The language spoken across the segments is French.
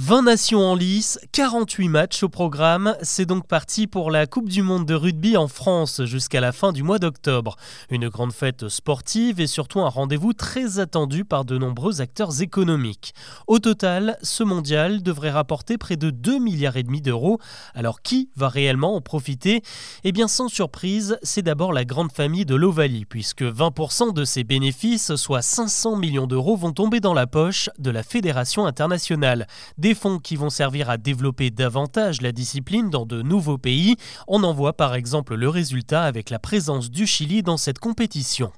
20 nations en lice, 48 matchs au programme. C'est donc parti pour la Coupe du Monde de rugby en France jusqu'à la fin du mois d'octobre. Une grande fête sportive et surtout un rendez-vous très attendu par de nombreux acteurs économiques. Au total, ce mondial devrait rapporter près de 2 milliards et demi d'euros. Alors qui va réellement en profiter? Eh bien sans surprise, c'est d'abord la grande famille de l'Ovalie puisque 20% de ses bénéfices, soit 500 millions d'euros, vont tomber dans la poche de la Fédération internationale. Fonds qui vont servir à développer davantage la discipline dans de nouveaux pays. On en voit par exemple le résultat avec la présence du Chili dans cette compétition.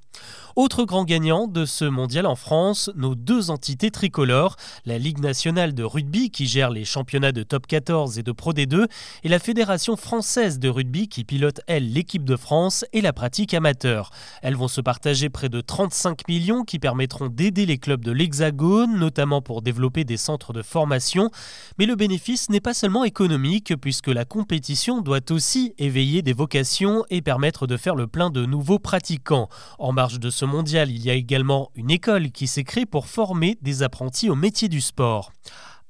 Autre grand gagnant de ce mondial en France, nos deux entités tricolores, la Ligue nationale de rugby qui gère les championnats de top 14 et de Pro D2 et la Fédération française de rugby qui pilote elle l'équipe de France et la pratique amateur. Elles vont se partager près de 35 millions qui permettront d'aider les clubs de l'Hexagone, notamment pour développer des centres de formation. Mais le bénéfice n'est pas seulement économique puisque la compétition doit aussi éveiller des vocations et permettre de faire le plein de nouveaux pratiquants. En de ce mondial, il y a également une école qui s'est créée pour former des apprentis au métier du sport.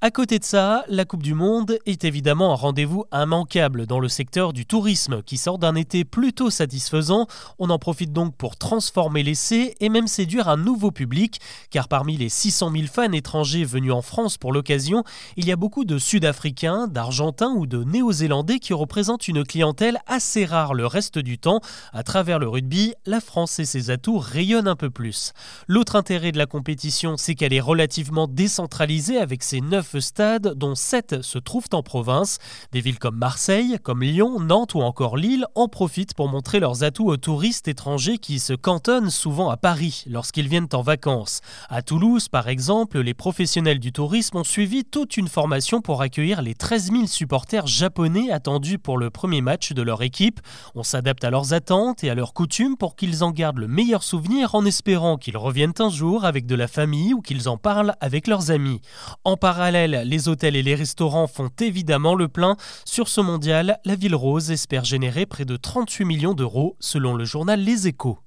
À côté de ça, la Coupe du Monde est évidemment un rendez-vous immanquable dans le secteur du tourisme qui sort d'un été plutôt satisfaisant. On en profite donc pour transformer l'essai et même séduire un nouveau public, car parmi les 600 000 fans étrangers venus en France pour l'occasion, il y a beaucoup de Sud-Africains, d'Argentins ou de Néo-Zélandais qui représentent une clientèle assez rare le reste du temps. À travers le rugby, la France et ses atouts rayonnent un peu plus. L'autre intérêt de la compétition, c'est qu'elle est relativement décentralisée avec ses 9 stades, dont 7 se trouvent en province. Des villes comme Marseille, comme Lyon, Nantes ou encore Lille en profitent pour montrer leurs atouts aux touristes étrangers qui se cantonnent souvent à Paris lorsqu'ils viennent en vacances. À Toulouse, par exemple, les professionnels du tourisme ont suivi toute une formation pour accueillir les 13 000 supporters japonais attendus pour le premier match de leur équipe. On s'adapte à leurs attentes et à leurs coutumes pour qu'ils en gardent le meilleur souvenir en espérant qu'ils reviennent un jour avec de la famille ou qu'ils en parlent avec leurs amis. En les hôtels et les restaurants font évidemment le plein. Sur ce mondial, la Ville Rose espère générer près de 38 millions d'euros selon le journal Les Échos.